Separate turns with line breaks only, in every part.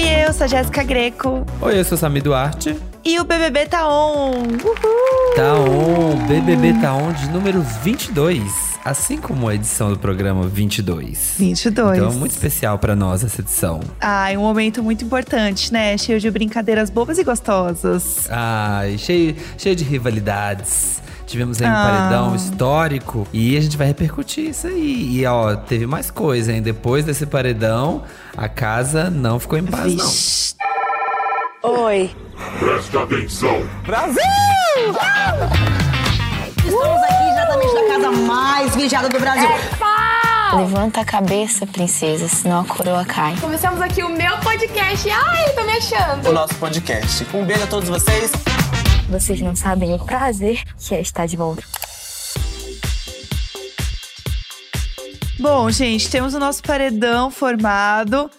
Oi, eu sou a Jéssica Greco.
Oi, eu sou Sami Duarte.
E o BBB tá on! Uhul!
Tá on! BBB tá on de número 22. Assim como a edição do programa 22.
22.
Então é muito especial pra nós essa edição.
Ai, um momento muito importante, né? Cheio de brincadeiras bobas e gostosas.
Ai, cheio, cheio de rivalidades. Tivemos aí um
Ah.
paredão histórico e a gente vai repercutir isso aí. E ó, teve mais coisa, hein? Depois desse paredão, a casa não ficou em paz, não.
Vixe.
Oi.
Presta atenção.
Estamos aqui diretamente da casa mais vigiada do Brasil.
Levanta a cabeça, princesa, senão a coroa cai.
Começamos aqui o meu podcast. Ai, tô me achando.
o nosso podcast. Um beijo a todos vocês.
Vocês não sabem o prazer que é estar de volta.
Bom, gente, temos o nosso paredão formado.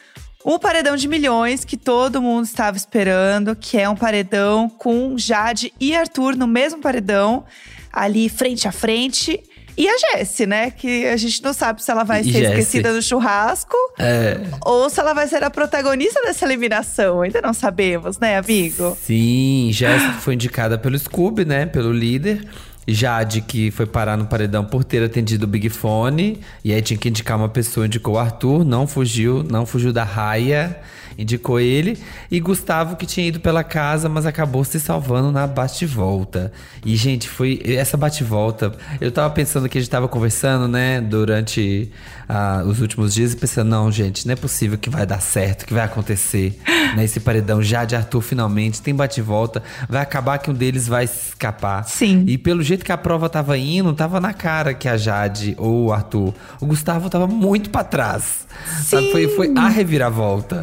Um paredão de milhões que todo mundo estava esperando, que é um paredão com Jade e Arthur no mesmo paredão, ali frente a frente. E a Jessie, né? Que a gente não sabe se ela vai ser
Jessie.
esquecida no churrasco
É.
ou se ela vai ser a protagonista dessa eliminação. Ainda não sabemos, né, amigo?
Sim, Jéssica foi indicada pelo Scooby, né? Pelo líder. Jade, que foi parar no paredão por ter atendido o Big Fone. E aí tinha que indicar uma pessoa, indicou o Arthur, não fugiu, não fugiu da raia, indicou ele. E Gustavo, que tinha ido pela casa, mas acabou se salvando na bate-volta. E, gente, foi essa bate-volta. Eu tava pensando que a gente tava conversando, né, durante ah, os últimos dias, e pensando, não, gente, não é possível que vai dar certo, que vai acontecer. né, esse paredão já de Arthur finalmente tem bate-volta. Vai acabar que um deles vai escapar.
Sim.
E pelo jeito que a prova tava indo, tava na cara que a Jade ou o Arthur. O Gustavo tava muito pra trás. Sabe? Foi, foi a reviravolta.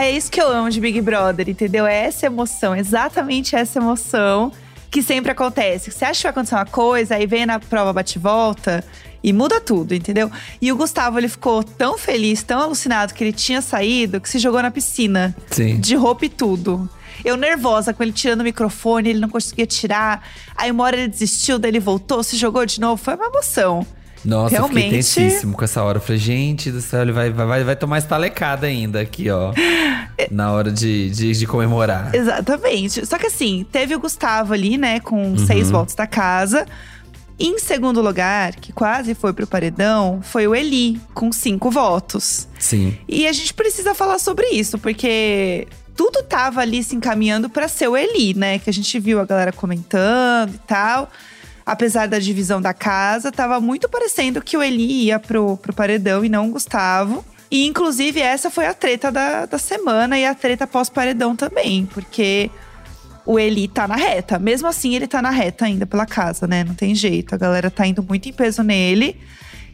Ah, é isso que eu amo de Big Brother, entendeu? É essa emoção, exatamente essa emoção que sempre acontece. Você acha que vai acontecer uma coisa, aí vem na prova bate-volta e muda tudo, entendeu? E o Gustavo, ele ficou tão feliz, tão alucinado que ele tinha saído, que se jogou na piscina.
Sim.
De roupa e tudo. Eu nervosa com ele tirando o microfone, ele não conseguia tirar. Aí uma hora ele desistiu, daí ele voltou, se jogou de novo. Foi uma emoção.
Nossa, eu fiquei
Realmente.
tensíssimo com essa hora. Eu falei, gente do céu, ele vai, vai, vai tomar estalecada ainda aqui, ó. na hora de, de, de comemorar.
Exatamente. Só que assim, teve o Gustavo ali, né, com seis votos da casa. Em segundo lugar, que quase foi pro paredão, foi o Eli, com cinco votos.
Sim.
E a gente precisa falar sobre isso, porque tudo tava ali se encaminhando pra ser o Eli, né? Que a gente viu a galera comentando e tal. Apesar da divisão da casa, tava muito parecendo que o Eli ia pro, pro paredão e não o Gustavo. E, inclusive, essa foi a treta da, da semana e a treta pós-paredão também, porque o Eli tá na reta. Mesmo assim, ele tá na reta ainda pela casa, né? Não tem jeito. A galera tá indo muito em peso nele.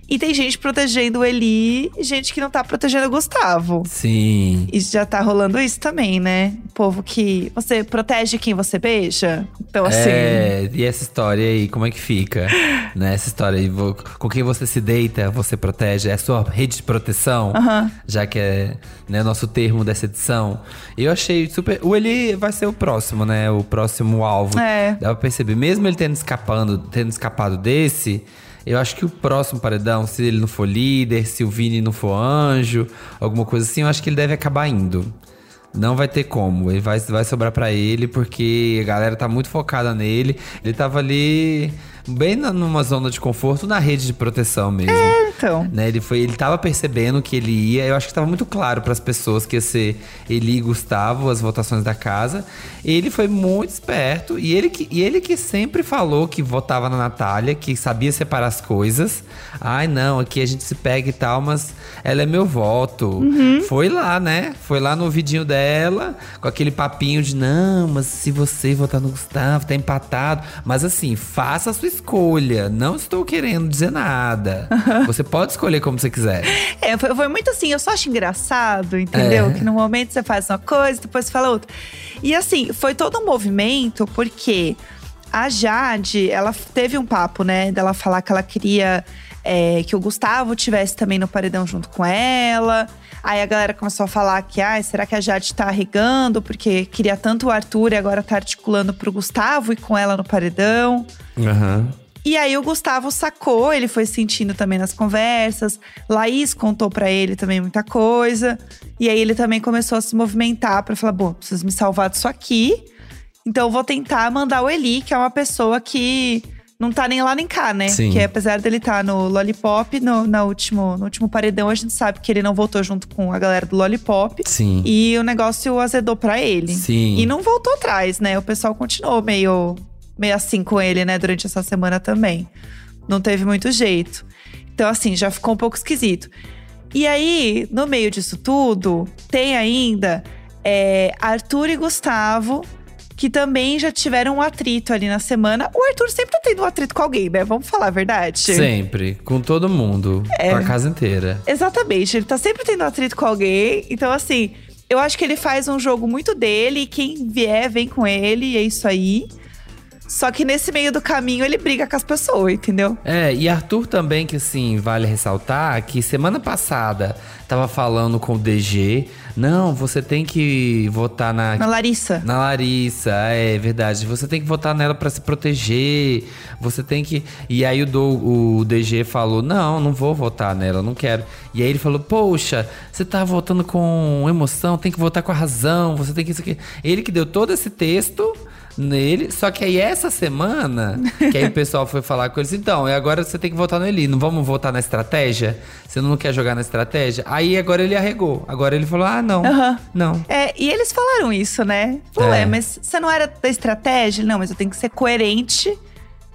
E tem gente protegendo o Eli gente que não tá protegendo o Gustavo.
Sim.
E já tá rolando isso também, né? O povo que. Você protege quem você beija? Então, assim.
É, e essa história aí, como é que fica? né, essa história aí, com quem você se deita, você protege, é a sua rede de proteção,
Aham.
já que é né, nosso termo dessa edição. Eu achei super. O Eli vai ser o próximo, né? O próximo alvo.
É.
Dá pra perceber, mesmo ele tendo escapando, tendo escapado desse. Eu acho que o próximo paredão, se ele não for líder, se o Vini não for anjo, alguma coisa assim, eu acho que ele deve acabar indo. Não vai ter como. Ele vai, vai sobrar pra ele, porque a galera tá muito focada nele. Ele tava ali bem na- numa zona de conforto, na rede de proteção mesmo.
Então.
Né, ele foi, ele tava percebendo que ele ia. Eu acho que tava muito claro para as pessoas que ia ser ele e Gustavo as votações da casa. Ele foi muito esperto e ele que, e ele que sempre falou que votava na Natália, que sabia separar as coisas. Ai, não, aqui a gente se pega e tal, mas ela é meu voto. Foi lá, né? Foi lá no ouvidinho dela, com aquele papinho de não, mas se você votar no Gustavo, tá empatado. Mas assim, faça a sua escolha. Não estou querendo dizer nada. Você pode escolher como você quiser.
É, foi, foi muito assim, eu só acho engraçado, entendeu?
É.
Que no momento você faz uma coisa, depois você fala outra. E assim, foi todo um movimento, porque a Jade, ela teve um papo, né, dela falar que ela queria é, que o Gustavo tivesse também no paredão junto com ela. Aí a galera começou a falar que, ai, será que a Jade tá arregando? Porque queria tanto o Arthur e agora tá articulando pro Gustavo e com ela no paredão.
Aham.
E aí o Gustavo sacou, ele foi sentindo também nas conversas. Laís contou pra ele também muita coisa. E aí ele também começou a se movimentar pra falar: bom, preciso me salvar disso aqui. Então eu vou tentar mandar o Eli, que é uma pessoa que não tá nem lá nem cá, né?
Sim.
Que apesar dele estar no Lollipop, no, na último, no último paredão, a gente sabe que ele não voltou junto com a galera do Lollipop.
Sim.
E o negócio azedou pra ele.
Sim.
E não voltou atrás, né? O pessoal continuou meio, meio assim com ele, né? Durante essa semana também. Não teve muito jeito. Então, assim, já ficou um pouco esquisito. E aí, no meio disso tudo, tem ainda é, Arthur e Gustavo, que também já tiveram um atrito ali na semana. O Arthur sempre tá tendo um atrito com alguém, né? Vamos falar a verdade.
Sempre. Com todo mundo.
É.
Com a casa inteira.
Exatamente, ele tá sempre tendo atrito com alguém. Então, assim, eu acho que ele faz um jogo muito dele. e Quem vier, vem com ele, e é isso aí. Só que nesse meio do caminho ele briga com as pessoas, entendeu?
É, e Arthur também, que assim, vale ressaltar que semana passada tava falando com o DG. Não, você tem que votar na.
Na Larissa.
Na Larissa, é verdade. Você tem que votar nela pra se proteger. Você tem que. E aí o, do, o DG falou: Não, não vou votar nela, não quero. E aí ele falou: Poxa, você tá votando com emoção, tem que votar com a razão, você tem que isso aqui. Ele que deu todo esse texto nele. Só que aí essa semana, que aí o pessoal foi falar com eles, então, e agora você tem que votar no Eli, não vamos votar na estratégia? Você não quer jogar na estratégia? Aí agora ele arregou. Agora ele falou: ah, não.
Aham.
Não.
É, e eles falaram isso, né? Falou,
É.
é, mas você não era da estratégia? Não, mas eu tenho que ser coerente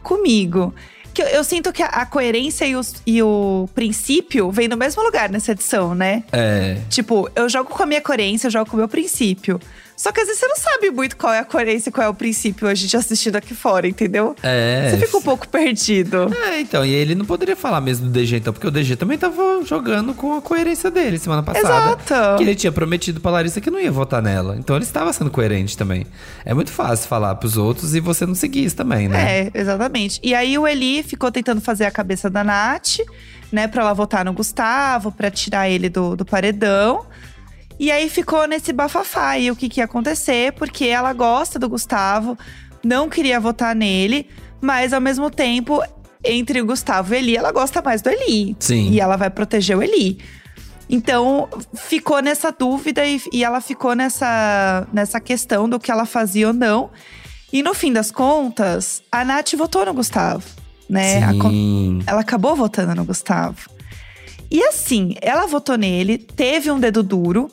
comigo. Que eu, eu sinto que a, a coerência e, os- e o princípio vem no mesmo lugar nessa edição, né?
É.
Tipo, eu jogo com a minha coerência, eu jogo com o meu princípio. Só que às vezes você não sabe muito qual é a coerência e qual é o princípio a gente assistindo aqui fora, entendeu?
É.
Você fica um pouco perdido.
É, então, e ele não poderia falar mesmo do DG, então, porque o DG também tava jogando com a coerência dele semana passada.
Exato.
Que ele tinha prometido pra Larissa que não ia votar nela. Então ele estava sendo coerente também. É muito fácil falar pros outros e você não seguir isso também, né?
É, exatamente. E aí o Eli ficou tentando fazer a cabeça da Nath, né, pra ela votar no Gustavo, pra tirar ele do, do paredão. E aí ficou nesse bafafá e o que, que ia acontecer, porque ela gosta do Gustavo, não queria votar nele, mas ao mesmo tempo, entre o Gustavo e Eli, ela gosta mais do Eli.
Sim.
E ela vai proteger o Eli. Então, ficou nessa dúvida e, e ela ficou nessa, nessa questão do que ela fazia ou não. E no fim das contas, a Nath votou no Gustavo, né?
Sim.
ela acabou votando no Gustavo. E assim, ela votou nele, teve um dedo duro.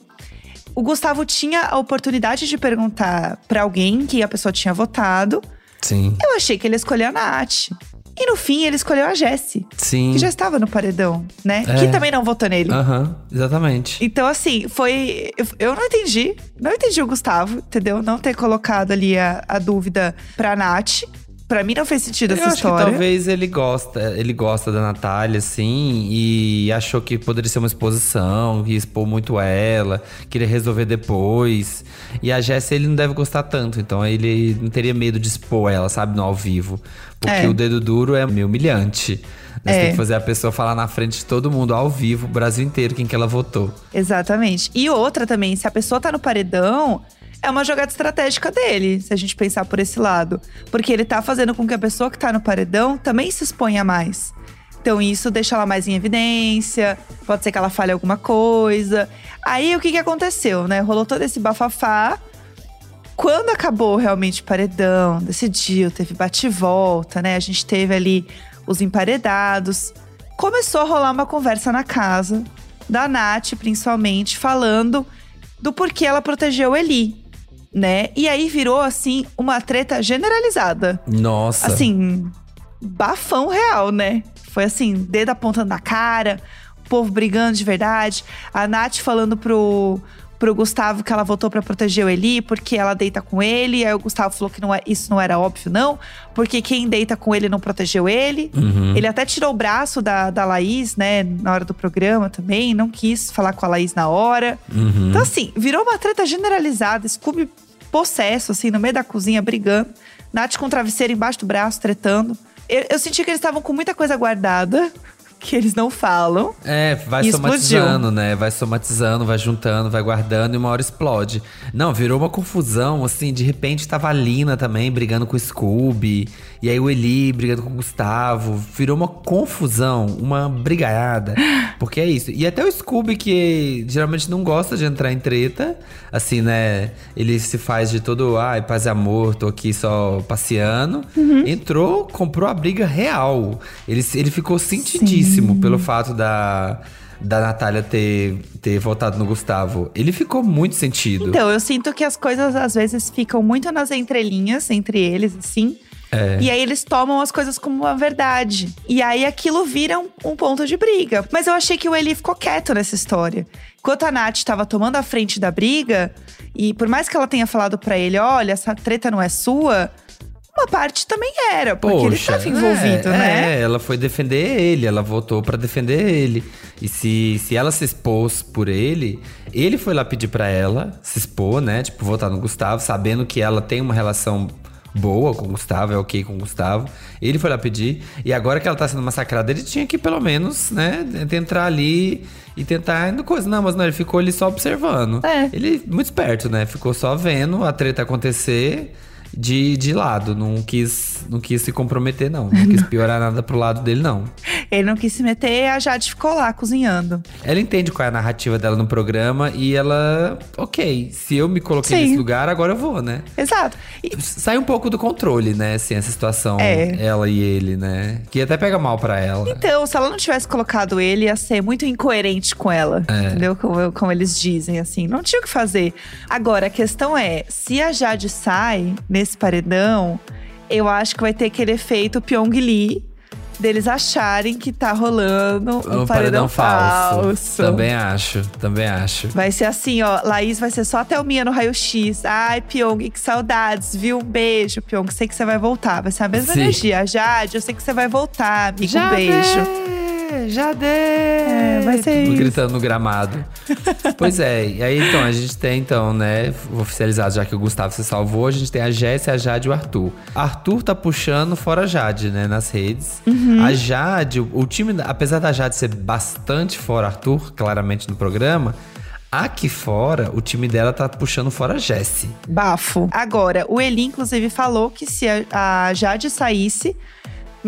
O Gustavo tinha a oportunidade de perguntar pra alguém que a pessoa tinha votado.
Sim.
Eu achei que ele escolheu a Nath. E no fim, ele escolheu a Jessie,
Sim.
que já estava no paredão, né?
É.
Que também não votou nele.
Aham, exatamente.
Então, assim, foi. eu- Eu não entendi. Não entendi o Gustavo, entendeu? Não ter colocado ali a, a dúvida pra Nath. Pra mim não fez sentido
Eu
essa história.
que talvez ele gosta, ele gosta da Natália, assim, e achou que poderia ser uma exposição, ia expor muito ela, queria resolver depois. E a Jéssica ele não deve gostar tanto, então ele não teria medo de expor ela, sabe, no ao vivo. Porque
É.
o dedo duro é meio humilhante. Você
É.
tem que fazer a pessoa falar na frente de todo mundo, ao vivo, o Brasil inteiro, quem que ela votou.
Exatamente. E outra também, se a pessoa tá no paredão, é uma jogada estratégica dele, se a gente pensar por esse lado. Porque ele tá fazendo com que a pessoa que tá no paredão também se exponha mais. Então isso deixa ela mais em evidência, pode ser que ela fale alguma coisa. Aí o que que aconteceu, né? Rolou todo esse bafafá. Quando acabou realmente o paredão, decidiu, teve bate e volta, né? A gente teve ali os emparedados. Começou a rolar uma conversa na casa, da Nath, principalmente, falando do porquê ela protegeu Eli, né? E aí virou, assim, uma treta generalizada.
Nossa.
Assim, bafão real, né? Foi assim, dedo apontando na cara, o povo brigando de verdade. A Nath falando pro, pro Gustavo que ela votou pra proteger o Eli, porque ela deita com ele. Aí o Gustavo falou que não é, isso não era óbvio, não. Porque quem deita com ele não protegeu ele. Ele até tirou o braço da, da Laís, né, na hora do programa também. Não quis falar com a Laís na hora. Então, assim, virou uma treta generalizada. Scooby possesso, assim, no meio da cozinha, brigando. Nath com travesseiro embaixo do braço, tretando. Eu, eu senti que eles estavam com muita coisa guardada que eles não falam.
É, vai somatizando, né? Vai somatizando, vai juntando, vai guardando e uma hora explode. Não, virou uma confusão, assim, de repente tava a Lina também brigando com o Scooby. E aí o Eli brigando com o Gustavo. Virou uma confusão, uma brigaiada. Porque é isso. E até o Scooby, que geralmente não gosta de entrar em treta, assim, né? Ele se faz de todo, ai, paz e amor, tô aqui só passeando. Entrou, comprou a briga real. Ele, ele ficou sentidíssimo pelo fato da, da Natália ter, ter votado no Gustavo. Ele ficou muito sentido.
Então, eu sinto que as coisas às vezes ficam muito nas entrelinhas entre eles, assim.
É.
E aí eles tomam as coisas como uma verdade. E aí aquilo vira um, um ponto de briga. Mas eu achei que o Eli ficou quieto nessa história. Enquanto a Nath estava tomando a frente da briga, e por mais que ela tenha falado pra ele: olha, essa treta não é sua, uma parte também era, porque ele
Poxa,
estava envolvido,
é,
né?
É, ela foi defender ele, ela votou pra defender ele. E se, se ela se expôs por ele, ele foi lá pedir pra ela se expor, né? Tipo, votar no Gustavo, sabendo que ela tem uma relação boa com o Gustavo, é ok com o Gustavo. Ele foi lá pedir. E agora que ela tá sendo massacrada, ele tinha que pelo menos, né, entrar ali e tentar indo coisa. Não, mas não, ele ficou ali só observando.
É.
Ele, muito esperto, né? Ficou só vendo a treta acontecer de, de lado. Não quis, não quis se comprometer, não. Não quis piorar nada pro lado dele, não.
Ele não quis se meter, a Jade ficou lá cozinhando.
Ela entende qual é a narrativa dela no programa e ela, ok, se eu me coloquei
Sim.
nesse lugar, agora eu vou, né?
Exato. E-
Sai um pouco do controle, né? Assim, essa situação,
É.
ela e ele, né? Que até pega mal pra ela.
Então, se ela não tivesse colocado ele, ia ser muito incoerente com ela.
É.
Entendeu? Como, como eles dizem, assim. Não tinha o que fazer. Agora, a questão é: se a Jade sai nesse paredão, eu acho que vai ter aquele efeito Pyong Lee deles acharem que tá rolando um, paredão, falso.
Também acho, também acho.
Vai ser assim, ó. Laís vai ser só a Thelminha no raio-x. Ai, Pyong, que saudades, viu? Um beijo, Pyong. Sei que você vai voltar. Vai ser a mesma
Sim.
energia. Jade, eu sei que você vai voltar, amigo. um beijo.
Já dei!
É, vai ser isso.
Gritando no gramado. pois é, e aí então, a gente tem então, né, oficializado já que o Gustavo se salvou, a gente tem a Jéssica, a Jade e o Arthur. Arthur tá puxando fora a Jade, né, nas redes.
Uhum.
A Jade, o, o time, apesar da Jade ser bastante fora Arthur, claramente no programa, aqui fora, o time dela tá puxando fora a Jessie.
Bafo. Agora, o Eli, inclusive, falou que se a, a Jade saísse,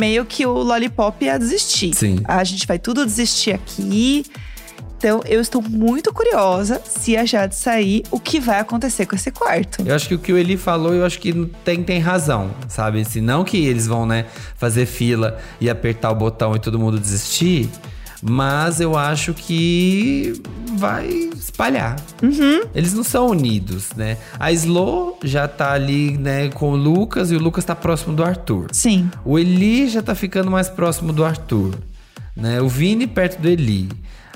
meio que o Lollipop ia desistir.
Sim.
A gente vai tudo desistir aqui. Então, eu estou muito curiosa se a Jade sair, o que vai acontecer com esse quarto.
Eu acho que o que o Eli falou, eu acho que tem, tem razão, sabe? Se não que eles vão, né, fazer fila e apertar o botão e todo mundo desistir, mas eu acho que vai espalhar. Eles não são unidos, né? A Slo já tá ali, né, com o Lucas e o Lucas tá próximo do Arthur.
Sim.
O Eli já tá ficando mais próximo do Arthur, né? O Vini perto do Eli.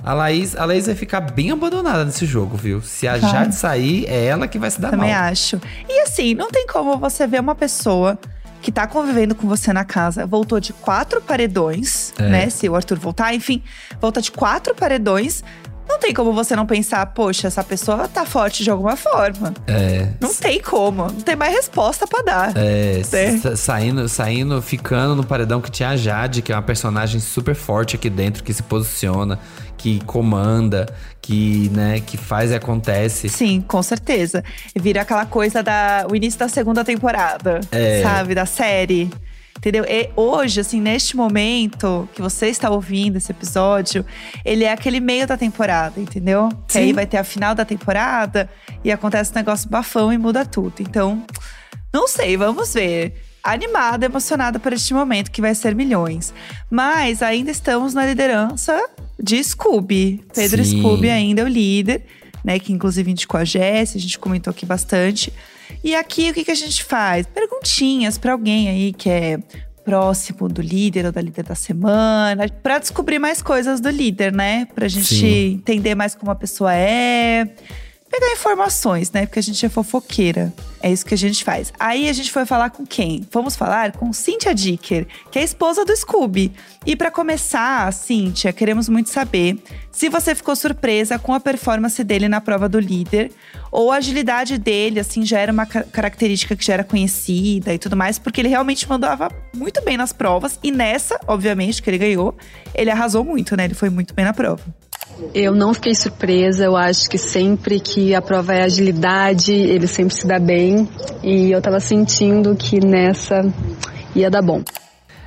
A Laís, a Laís vai ficar bem abandonada nesse jogo, viu? Se a
Vai.
Jade sair, é ela que vai se dar
Também
mal.
acho. E assim, não tem como você ver uma pessoa que tá convivendo com você na casa, voltou de quatro paredões,
É.
né? Se o Arthur voltar, enfim, volta de quatro paredões. Não tem como você não pensar, poxa, essa pessoa tá forte de alguma forma.
É.
Não tem como. Não tem mais resposta pra dar.
É,
É.
sa- saindo, saindo, ficando no paredão que tinha a Jade, que é uma personagem super forte aqui dentro, que se posiciona, que comanda, que, né, que faz e acontece.
Sim, com certeza. Vira aquela coisa da o início da segunda temporada,
É.
sabe, da série. Entendeu? E hoje, assim, neste momento que você está ouvindo esse episódio, ele é aquele meio da temporada, entendeu? Que
Sim.
aí vai ter a final da temporada e acontece um negócio bafão e muda tudo. Então, não sei, vamos ver. Animada, emocionada por este momento que vai ser milhões. Mas ainda estamos na liderança de Scooby. Pedro
Sim.
Scooby ainda é o líder, né? Que inclusive indicou a Jess, a gente comentou aqui bastante. E aqui o que, que a gente faz? Perguntinhas pra alguém aí que é próximo do líder ou da líder da semana, Pra descobrir mais coisas do líder, né? Pra gente
Sim.
entender mais como a pessoa é. Pegar informações, né? Porque a gente é fofoqueira. É isso que a gente faz. Aí a gente foi falar com quem? Vamos falar com Cynthia Dicker, que é esposa do Scooby. E para começar, Cynthia, queremos muito saber se você ficou surpresa com a performance dele na prova do líder, ou a agilidade dele, assim, já era uma ca- característica que já era conhecida e tudo mais, porque ele realmente mandava muito bem nas provas. E nessa, obviamente, que ele ganhou, ele arrasou muito, né? Ele foi muito bem na prova.
Eu não fiquei surpresa, eu acho que sempre que a prova é agilidade, ele sempre se dá bem. E eu tava sentindo que nessa ia dar bom.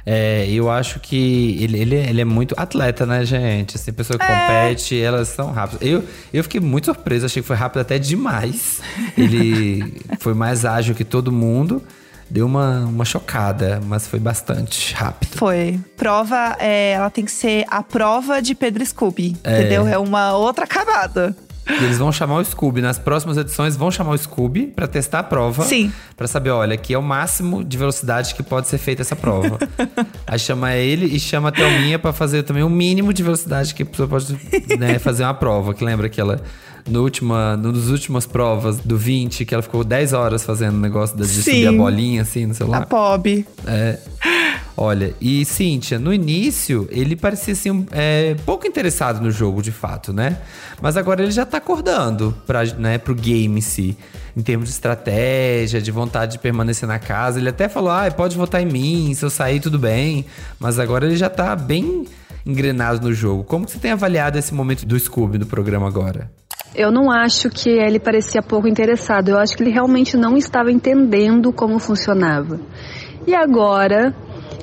É, eu acho que ele, ele, ele é muito atleta, né, gente? Assim, pessoa que compete, elas são rápidas. Eu, eu fiquei muito surpreso, achei que foi rápido até demais. Ele foi mais ágil que todo mundo. Deu uma, uma chocada, mas foi bastante rápido.
Foi. Prova, é, ela tem que ser a prova de Pedro Scooby,
É.
entendeu? É uma outra camada.
E eles vão chamar o Scooby. Nas próximas edições, vão chamar o Scooby pra testar a prova.
Sim.
Pra saber, olha, aqui é o máximo de velocidade que pode ser feita essa prova. Aí chama ele e chama a Thelminha pra fazer também o mínimo de velocidade que a pessoa pode né, fazer uma prova. Que lembra que ela, no última, no dos últimas provas do 20, que ela ficou 10 horas fazendo o negócio de subir a bolinha assim no
A
celular.
Pob.
É. Olha, e Cíntia, no início ele parecia assim, é, pouco interessado no jogo de fato, né? Mas agora ele já tá acordando pra, né, pro game em si. Em termos de estratégia, de vontade de permanecer na casa. Ele até falou: ah, pode votar em mim, se eu sair, tudo bem. Mas agora ele já tá bem engrenado no jogo. Como que você tem avaliado esse momento do Scooby no programa agora?
Eu não acho que ele parecia pouco interessado, eu acho que ele realmente não estava entendendo como funcionava. E agora,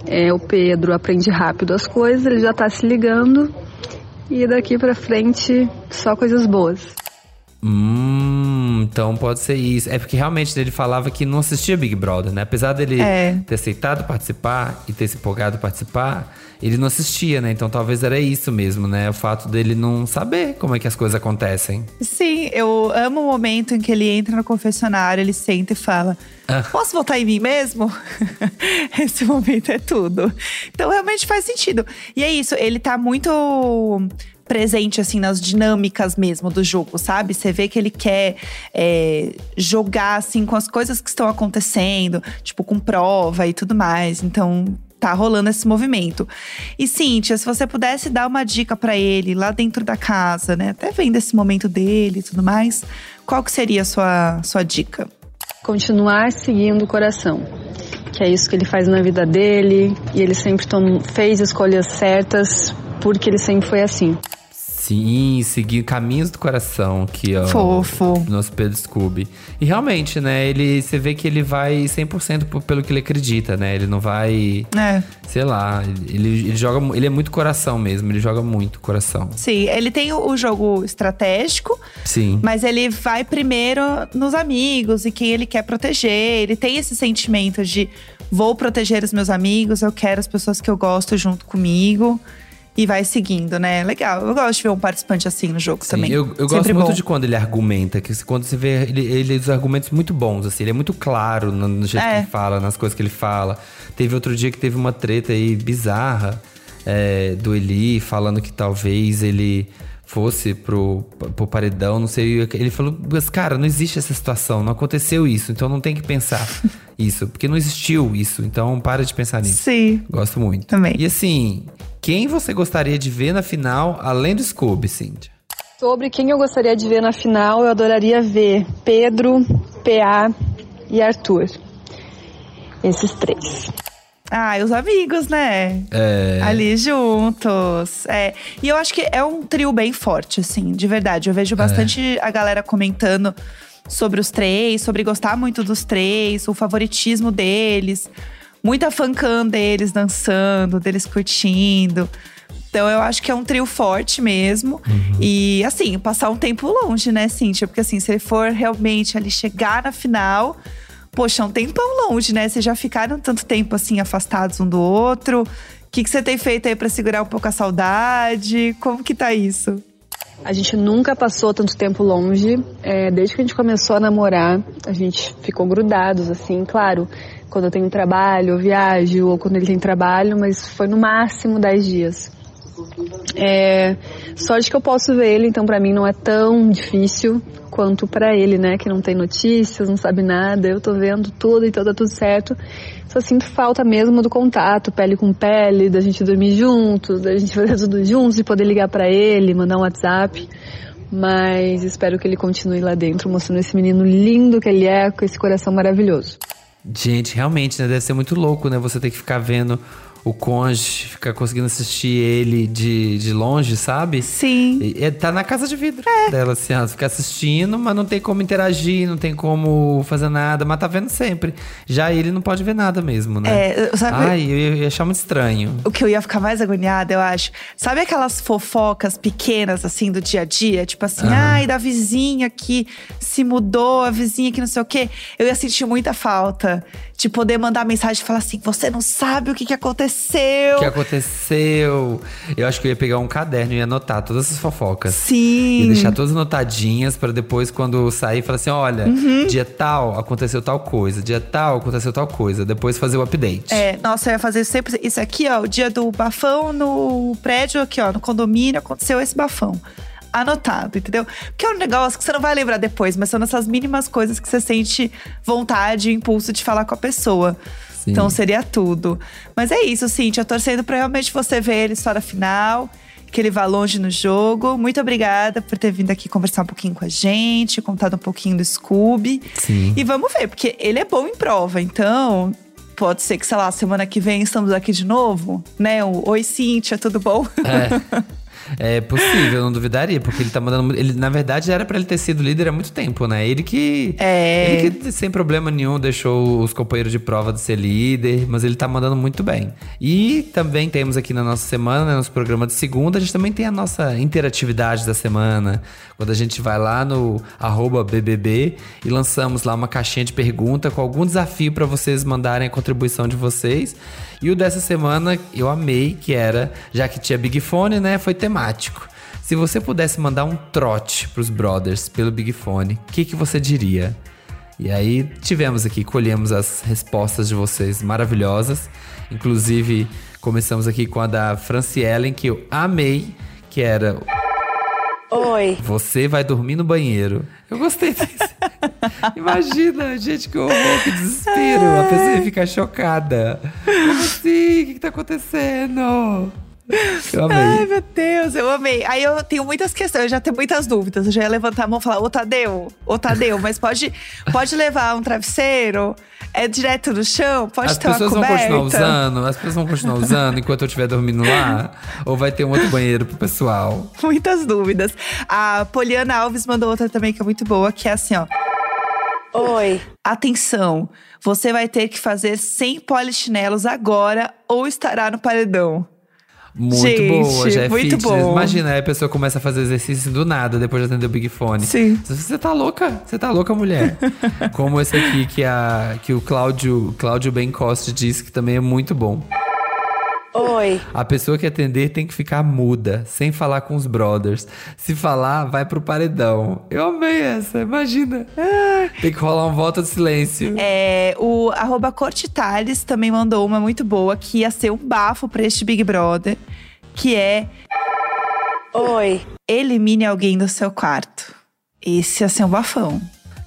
é, o Pedro aprende rápido as coisas, ele já tá se ligando e daqui pra frente só coisas boas.
Hum, então pode ser isso. É porque realmente ele falava que não assistia Big Brother, né? Apesar dele
É.
ter aceitado participar e ter se empolgado participar, ele não assistia, né? Então talvez era isso mesmo, né? O fato dele não saber como é que as coisas acontecem.
Sim, eu amo o momento em que ele entra no confessionário, ele senta e fala:
Ah.
Posso votar em mim mesmo? Esse momento é tudo. Então realmente faz sentido. E é isso, ele tá muito presente assim nas dinâmicas mesmo do jogo, sabe? Você vê que ele quer é, jogar assim com as coisas que estão acontecendo, tipo com prova e tudo mais. Então tá rolando esse movimento. E Cíntia, se você pudesse dar uma dica pra ele lá dentro da casa, né? Até vendo esse momento dele e tudo mais, qual que seria a sua, sua dica?
Continuar seguindo o coração, que é isso que ele faz na vida dele e ele sempre tom- fez escolhas certas porque ele sempre foi assim.
Sim, seguir caminhos do coração, que ó.
Fofo.
Nosso Pedro Scooby. E realmente, né? Ele, você vê que ele vai 100% por- pelo que ele acredita, né? Ele não vai,
É.
sei lá, ele, ele joga, ele é muito coração mesmo, ele joga muito coração.
Sim, ele tem o, o jogo estratégico,
Sim.
mas ele vai primeiro nos amigos e quem ele quer proteger. Ele tem esse sentimento de vou proteger os meus amigos, eu quero as pessoas que eu gosto junto comigo. E vai seguindo, né? Legal. Eu gosto de ver um participante assim no jogo
Sim,
também.
eu, eu gosto
Sempre
muito
bom.
de quando ele argumenta, que quando você vê ele, ele os argumentos muito bons, assim, ele é muito claro no, no jeito
É.
que ele fala, nas coisas que ele fala. Teve outro dia que teve uma treta aí bizarra é, do Eli falando que talvez ele fosse pro, pro paredão, não sei. Ele falou, mas cara, não existe essa situação, não aconteceu isso, então não tem que pensar isso, porque não existiu isso, então para de pensar nisso.
Sim.
Gosto muito.
Também.
E assim, quem você gostaria de ver na final, além do Scooby, Cíntia?
Sobre quem eu gostaria de ver na final, eu adoraria ver Pedro, PA e Arthur. Esses três.
Ah, e os amigos, né?
É.
Ali juntos. É. E eu acho que é um trio bem forte, assim, de verdade. Eu vejo bastante a galera comentando sobre os três, sobre gostar muito dos três, o favoritismo deles. Muita fancam deles dançando, deles curtindo. Então eu acho que é um trio forte mesmo. E assim, passar um tempo longe, né, Cíntia? Porque assim, se ele for realmente ali chegar na final, poxa, é um tempão longe, né? Vocês já ficaram tanto tempo assim afastados um do outro. O que, que você tem feito aí pra segurar um pouco a saudade? Como que tá isso?
A gente nunca passou tanto tempo longe. É, desde que a gente começou a namorar, a gente ficou grudados, assim, claro. Quando eu tenho trabalho, eu viajo, ou quando ele tem trabalho, mas foi no máximo 10 dias. É, sorte que eu posso ver ele, então pra mim não é tão difícil quanto pra ele, né? Que não tem notícias, não sabe nada. Eu tô vendo tudo, então tá tudo certo. Só sinto falta mesmo do contato, pele com pele, da gente dormir juntos, da gente fazer tudo juntos, de poder ligar pra ele, mandar um WhatsApp. Mas espero que ele continue lá dentro, mostrando esse menino lindo que ele é, com esse coração maravilhoso.
Gente, realmente, né? Deve ser muito louco, né? Você ter que ficar vendo o cônjuge, ficar conseguindo assistir ele de, de longe, sabe?
Sim.
E, tá na casa de vidro dela, assim, ela fica assistindo, mas não tem como interagir, não tem como fazer nada, mas tá vendo sempre. Já ele não pode ver nada mesmo, né?
É, sabe-
Ai, eu ia- ia achar muito estranho.
O que eu ia ficar mais agoniada, eu acho. Sabe aquelas fofocas pequenas, assim, do dia a dia? Tipo assim, ai, da vizinha que se mudou, a vizinha que não sei o quê. Eu ia sentir muita falta de poder mandar mensagem e falar assim: você não sabe o que, que aconteceu.
O que aconteceu? Eu acho que eu ia pegar um caderno e ia anotar todas as fofocas.
Sim.
E deixar todas anotadinhas pra depois, quando sair, falar assim: olha,
Uhum.
dia tal aconteceu tal coisa, dia tal aconteceu tal coisa. Depois fazer o update.
É, nossa, eu ia fazer sempre isso aqui, ó. O dia do bafão no prédio, aqui, ó, no condomínio, aconteceu esse bafão. Anotado, entendeu? Que é um negócio que você não vai lembrar depois, mas são essas mínimas coisas que você sente vontade e impulso de falar com a pessoa.
Sim.
Então seria tudo. Mas é isso, Cintia. Torcendo pra realmente você ver ele só na final, que ele vá longe no jogo. Muito obrigada por ter vindo aqui conversar um pouquinho com a gente, contado um pouquinho do Scooby.
Sim.
E vamos ver, porque ele é bom em prova, então. Pode ser que, sei lá, semana que vem estamos aqui de novo, né? O Oi, Cíntia, tudo bom?
É possível, eu não duvidaria, porque ele tá mandando. Ele, na verdade, era pra ele ter sido líder há muito tempo, né? Ele que.
É.
Ele que, sem problema nenhum, deixou os companheiros de prova de ser líder, mas ele tá mandando muito bem. E também temos aqui na nossa semana, né, nosso programa de segunda, a gente também tem a nossa interatividade da semana. Quando a gente vai lá no arroba BBB e lançamos lá uma caixinha de pergunta com algum desafio pra vocês mandarem a contribuição de vocês. E o dessa semana eu amei, que era, já que tinha Big Fone, né? Foi temático. Se você pudesse mandar um trote pros brothers pelo Big Fone, o que, que você diria? E aí tivemos aqui, colhemos as respostas de vocês maravilhosas. Inclusive, começamos aqui com a da Franciellen, que eu amei, que era
Oi.
Você vai dormir no banheiro. Eu gostei disso. Imagina, gente, que horror, que desespero. A pessoa ia ficar chocada. Como assim? O que, que tá acontecendo? Eu amei.
Ai, meu Deus, eu amei. Aí eu tenho muitas questões, eu já tenho muitas dúvidas. Eu já ia levantar a mão e falar, ô Tadeu, ô Tadeu, mas pode, pode levar um travesseiro? É direto no chão? Pode
As
ter uma
pessoas vão
coberta?
continuar usando? As pessoas vão continuar usando enquanto eu estiver dormindo lá? Ou vai ter um outro banheiro pro pessoal?
Muitas dúvidas. A Poliana Alves mandou outra também que é muito boa, que é assim, ó.
Oi.
Atenção, você vai ter que fazer 100 polichinelos agora ou estará no paredão.
Muito
Gente,
boa, já é
muito
fitness.
bom.
Imagina, aí a pessoa começa a fazer exercício do nada depois de atender o Big Fone.
Sim.
Você tá louca? Você tá louca, mulher? Como esse aqui que, a, que o Cláudio, Cláudio Bencoste disse que também é muito bom.
Oi.
A pessoa que atender tem que ficar muda, sem falar com os brothers. Se falar, vai pro paredão. Eu amei essa, imagina. Tem que rolar um voto de silêncio.
É, o arroba Cortitales também mandou uma muito boa, que ia ser um bafo pra este Big Brother, que é
Oi.
elimine alguém do seu quarto. Esse ia ser um bafão.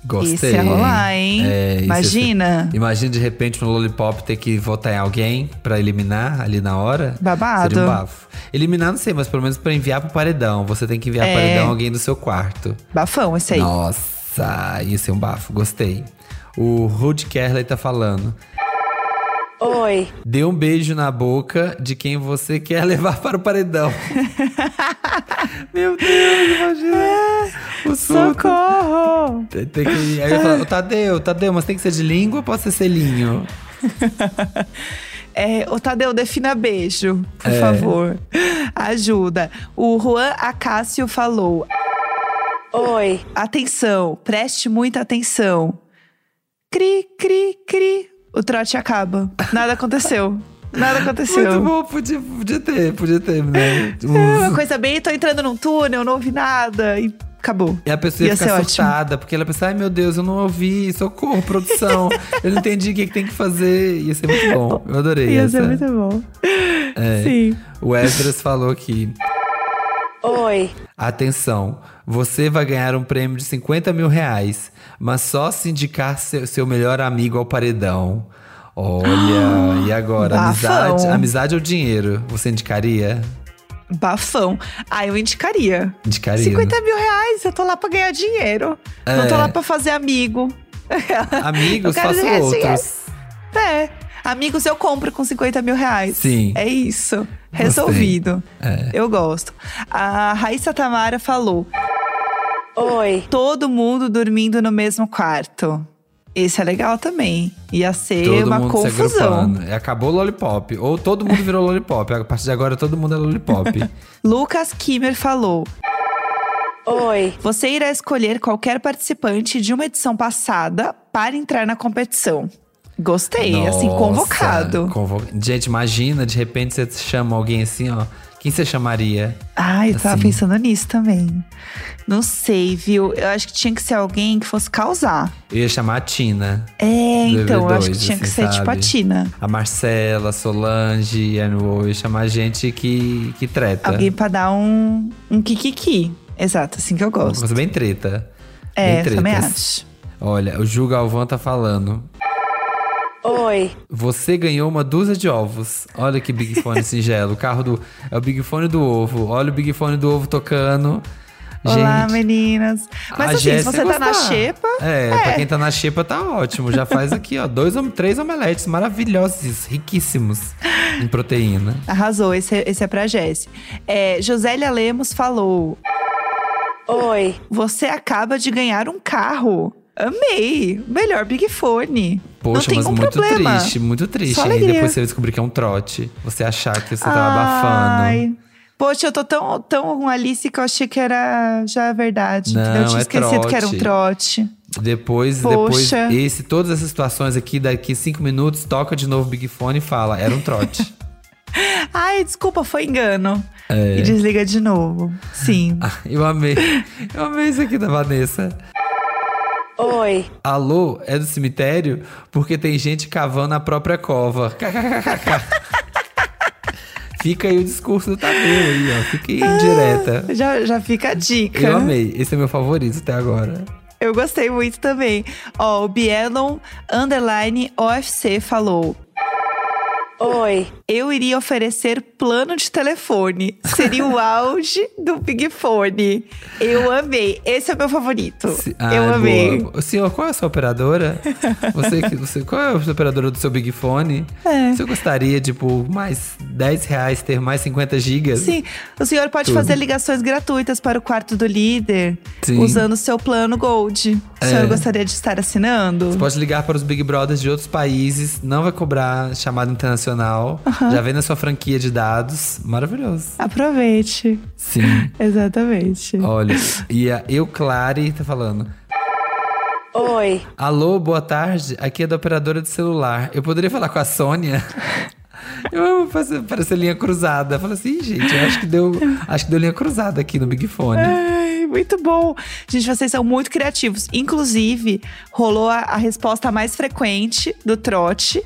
Gostei.
Esse ia rolar, hein?
É, isso ia
Imagina.
ser- Imagina de repente no Lollipop ter que votar em alguém pra eliminar ali na hora.
Babado.
Seria um bafo. Eliminar não sei, mas pelo menos pra enviar pro paredão. Você tem que enviar
É.
pro paredão alguém do seu quarto.
Bafão, esse aí.
Nossa, ia ser um bafo. Gostei. O Rude Kerley tá falando.
Oi.
Dê um beijo na boca de quem você quer levar para o paredão. Meu Deus, imagina. O surto.
Socorro!
Tem, tem que, aí eu falo, Tadeu, Tadeu, mas tem que ser de língua ou pode ser selinho?
É, ô Tadeu, defina beijo, por
É.
favor. Ajuda. O Juan Acácio falou:
Oi.
atenção, preste muita atenção. Cri, cri, cri. O trote acaba. Nada aconteceu. Nada aconteceu.
Muito bom, podia, podia ter, podia ter, né?
É uma coisa bem, tô entrando num túnel, não ouvi nada e acabou.
E a pessoa ia,
Ia
ficar
ser ótimo.
surtada, porque ela pensa, ai meu Deus, eu não ouvi, socorro, produção. eu não entendi o que, que tem que fazer. Ia ser muito bom. Eu adorei
Ia
essa.
ser muito bom.
É.
Sim.
O Esdras falou que
Oi.
Atenção, você vai ganhar um prêmio de 50 mil reais, mas só se indicar seu, seu melhor amigo ao paredão. Olha, e agora?
Bafão.
Amizade, amizade ou dinheiro? Você indicaria?
Bafão. Ah, eu indicaria.
Indicaria.
50 mil reais, eu tô lá pra ganhar dinheiro. Não tô
É.
lá pra fazer amigo.
Amigos,
Eu quero
faço outros.
É. Amigos eu compro com 50 mil reais.
Sim.
É isso. Resolvido.
É.
Eu gosto. A Raíssa Tamara falou:
Oi.
todo mundo dormindo no mesmo quarto. Esse é legal também. Ia ser
Todo
uma
mundo se
confusão.
agrupando. Acabou o lollipop. Ou todo mundo virou lollipop. A partir de agora, todo mundo é lollipop.
Lucas Kimmer falou:
Oi.
Você irá escolher qualquer participante de uma edição passada para entrar na competição. Gostei, assim,
Nossa,
convocado.
convo- Gente, imagina, de repente você chama alguém assim, ó. Quem você chamaria?
Ai, eu tava
Assim.
pensando nisso também. Não sei, viu? Eu acho que tinha que ser alguém que fosse causar.
Eu ia chamar a Tina.
É, então, eu acho que
EV2,
tinha que
assim,
ser tipo a
sabe?
Tina.
A Marcela, Solange, Anne Eu ia chamar gente que, que treta.
Alguém pra dar um, um kikiki. Exato, assim que eu
Uma
gosto.
coisa bem treta.
É,
bem
também
tretas.
acho.
Olha, o Ju Galvão tá falando.
Oi.
Você ganhou uma dúzia de ovos. Olha que Big Fone singelo. O carro do. É o Big Fone do ovo. Olha o Big Fone do ovo tocando.
Olá,
Gente,
meninas. Mas
a
assim, se
Jéssica
você tá na
gostar.
xepa.
É, pra quem tá na xepa tá ótimo. Já faz aqui, ó, dois, três omeletes maravilhosos, riquíssimos em proteína.
Arrasou, esse é, esse é pra Jéssica. É, Josélia Lemos falou:
Oi.
Você acaba de ganhar um carro. Amei! Melhor Big Fone. Não
Poxa,
tem
mas
um
muito
problema.
triste, muito triste.
Só alegria.
depois você descobrir que é um trote. Você achar que você tava abafando.
Ai. Poxa, eu tô tão, tão com Alice que eu achei que era já verdade.
Não,
entendeu? eu tinha
é
esquecido que era um trote.
Depois,
Poxa.
depois, esse, todas essas situações aqui, daqui cinco minutos, toca de novo o Big Fone e fala, era um trote.
Ai, desculpa, foi engano.
É.
E desliga de novo. Sim.
Eu amei. Eu amei isso aqui da Vanessa.
Oi.
Alô, é do cemitério? Porque tem gente cavando a própria cova. Fica aí o discurso do Tadeu aí, ó. Fica aí indireta.
Já, já fica a dica.
Eu amei. Esse é meu favorito até agora.
Eu gostei muito também. Ó, o Bielon Underline OFC falou.
Oi.
Eu iria oferecer plano de telefone. Seria o auge do Big Fone. Eu amei. Esse é o meu favorito.
Se-
eu
Ah,
amei.
boa. Senhor, qual é a sua operadora? Você, que- você, qual é a sua operadora do seu Big Fone?
É.
Você gostaria de, por mais 10 reais, ter mais 50 gigas?
Sim, o senhor pode
Tudo.
fazer ligações gratuitas para o quarto do líder
Sim.
usando o seu plano Gold. O senhor
É.
gostaria de estar assinando?
Você pode ligar para os Big Brothers de outros países, não vai cobrar chamada internacional. Já vem na sua franquia de dados. Maravilhoso.
Aproveite.
Sim.
Exatamente.
Olha, e a Euclare tá falando.
Oi.
Alô, boa tarde. Aqui é da operadora de celular. Eu poderia falar com a Sônia? Eu amo fazer, parecer linha cruzada. Fala assim, gente, eu acho que deu, acho que deu linha cruzada aqui no Big Fone.
Ai, muito bom. Gente, vocês são muito criativos. Inclusive, rolou a, a resposta mais frequente do trote,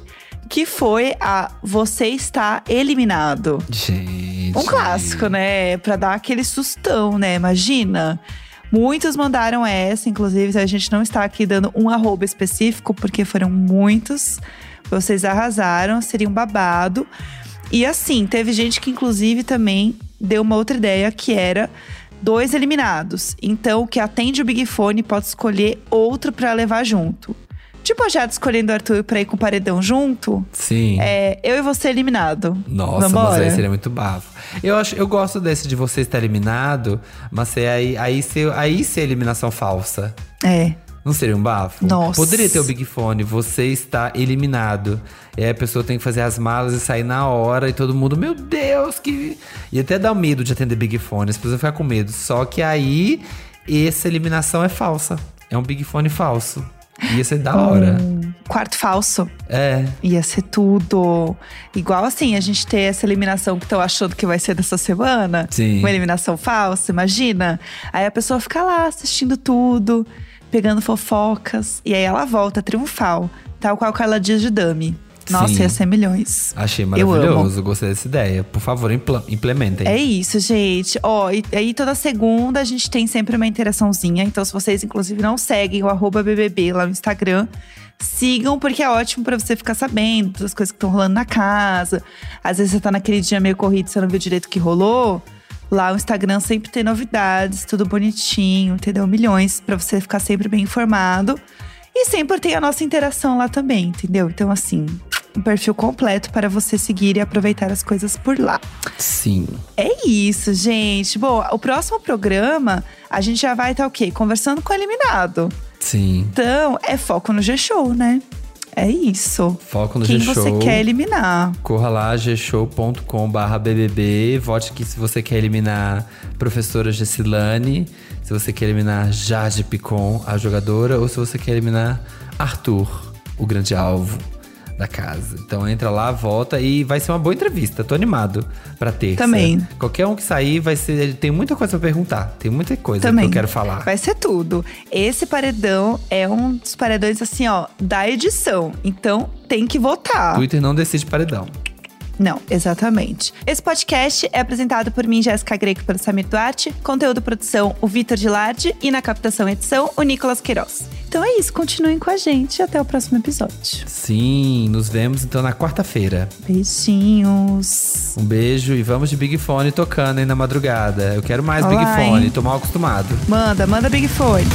que foi a você está eliminado.
Gente.
Um clássico, né? Pra dar aquele sustão, né? Imagina. Muitos mandaram essa, inclusive a gente não está aqui dando um arroba específico, porque foram muitos. Vocês arrasaram, seria um babado. E assim, teve gente que inclusive também deu uma outra ideia, que era dois eliminados. Então, o que atende o Big Fone pode escolher outro pra levar junto. Tipo a Jade escolhendo o Arthur pra ir com o paredão junto.
Sim.
É, eu e você eliminado.
Nossa,
Vambora?
mas aí seria muito bafo. Eu, acho, eu gosto desse de você estar eliminado, mas ser aí, aí, ser, aí ser eliminação falsa.
É.
Não seria um bafo?
Nossa.
Poderia ter o Big Fone, você está eliminado. E aí a pessoa tem que fazer as malas e sair na hora e todo mundo, meu Deus, que. E até dá medo de atender Big Fone, as pessoas ficam com medo. Só que aí, essa eliminação é falsa. É um Big Fone falso. Ia ser da hora.
Um quarto falso.
É.
Ia ser tudo. Igual assim, a gente ter essa eliminação que estão achando que vai ser dessa semana.
Sim.
Uma eliminação falsa, imagina. Aí a pessoa fica lá assistindo tudo, pegando fofocas. E aí ela volta triunfal. Tal qual Carla Dias de Dami. Nossa,
Sim.
ia ser milhões.
Achei maravilhoso, gostei dessa ideia. Por favor, impla- implementem.
É isso, gente. Ó, e aí toda segunda a gente tem sempre uma interaçãozinha. Então, se vocês, inclusive, não seguem o arroba BBB lá no Instagram, sigam, porque é ótimo pra você ficar sabendo das coisas que estão rolando na casa. Às vezes você tá naquele dia meio corrido, você não viu direito o que rolou. Lá o Instagram sempre tem novidades, tudo bonitinho, entendeu? Milhões pra você ficar sempre bem informado. E sempre tem a nossa interação lá também, entendeu? Então, assim, um perfil completo para você seguir e aproveitar as coisas por lá.
Sim.
É isso, gente. Bom, o próximo programa a gente já vai estar o quê? Conversando com o eliminado.
Sim.
Então, é foco no G-Show, né? É isso.
Foco no
Quem
G-Show.
você quer eliminar.
Corra lá, gshow.com.br BBB. Vote aqui se você quer eliminar professora Gessilane, se você quer eliminar Jade Picon, a jogadora, ou se você quer eliminar Arthur, o grande alvo da casa. Então entra lá, volta e vai ser uma boa entrevista. Tô animado pra ter.
Também.
Qualquer um que sair vai ser. Tem muita coisa pra perguntar. Tem muita coisa
Também.
que eu quero falar.
Vai ser tudo. Esse paredão é um dos paredões, assim, ó, da edição. Então, tem que votar.
Twitter não decide paredão.
Não, exatamente. Esse podcast é apresentado por mim, Jéssica Greco, pelo Samir Duarte. Conteúdo produção, o Vitor Gilardi. E na captação edição, o Nicolas Queiroz. Então é isso, continuem com a gente. Até o próximo episódio.
Sim, nos vemos então na quarta-feira.
Beijinhos.
Um beijo e vamos de Big Fone tocando aí na madrugada. Eu quero mais
Olá,
Big Fone,
hein?
tô mal acostumado.
Manda, manda Big Fone.